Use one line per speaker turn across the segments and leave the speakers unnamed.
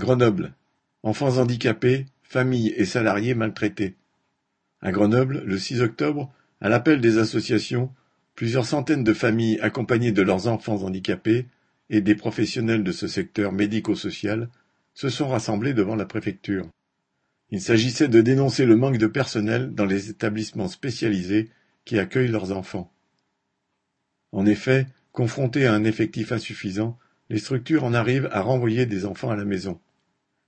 Grenoble: enfants handicapés, familles et salariés maltraités. À Grenoble, le 6 octobre, à l'appel des associations, plusieurs centaines de familles accompagnées de leurs enfants handicapés et des professionnels de ce secteur médico-social se sont rassemblés devant la préfecture. Il s'agissait de dénoncer le manque de personnel dans les établissements spécialisés qui accueillent leurs enfants. En effet, confrontés à un effectif insuffisant, les structures en arrivent à renvoyer des enfants à la maison.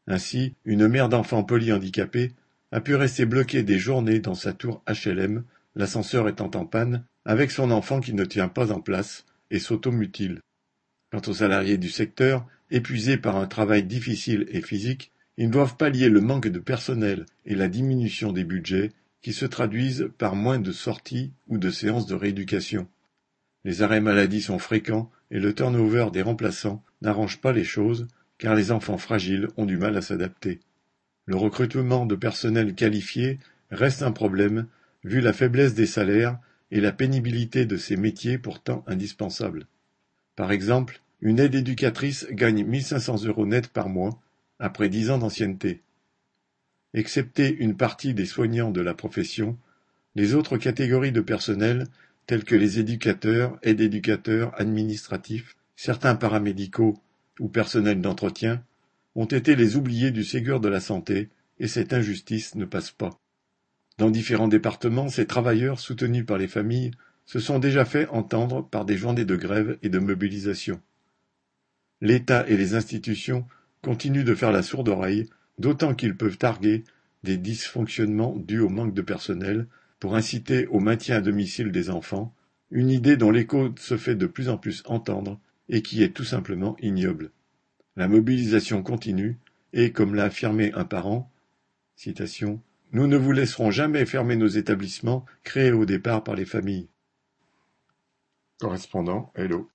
Ainsi, une mère d'enfants polyhandicapés a pu rester bloquée des journées dans sa tour HLM, l'ascenseur étant en panne, avec son enfant qui ne tient pas en place et s'automutile. Quant aux salariés du secteur, épuisés par un travail difficile et physique, ils doivent pallier le manque de personnel et la diminution des budgets qui se traduisent par moins de sorties ou de séances de rééducation. Les arrêts maladie sont fréquents et le turnover des remplaçants n'arrange pas les choses car les enfants fragiles ont du mal à s'adapter. Le recrutement de personnel qualifié reste un problème vu la faiblesse des salaires et la pénibilité de ces métiers pourtant indispensables. Par exemple, une aide éducatrice gagne 1500 euros net par mois après dix ans d'ancienneté. Excepté une partie des soignants de la profession, les autres catégories de personnel tels que les éducateurs, aides-éducateurs, administratifs, certains paramédicaux ou personnels d'entretien, ont été les oubliés du Ségur de la santé, et cette injustice ne passe pas. Dans différents départements, ces travailleurs, soutenus par les familles, se sont déjà fait entendre par des journées de grève et de mobilisation. L'État et les institutions continuent de faire la sourde oreille, d'autant qu'ils peuvent targuer des dysfonctionnements dus au manque de personnel, pour inciter au maintien à domicile des enfants, une idée dont l'écho se fait de plus en plus entendre et qui est tout simplement ignoble. La mobilisation continue et, comme l'a affirmé un parent, Nous ne vous laisserons jamais fermer nos établissements créés au départ par les familles. Correspondant Hello.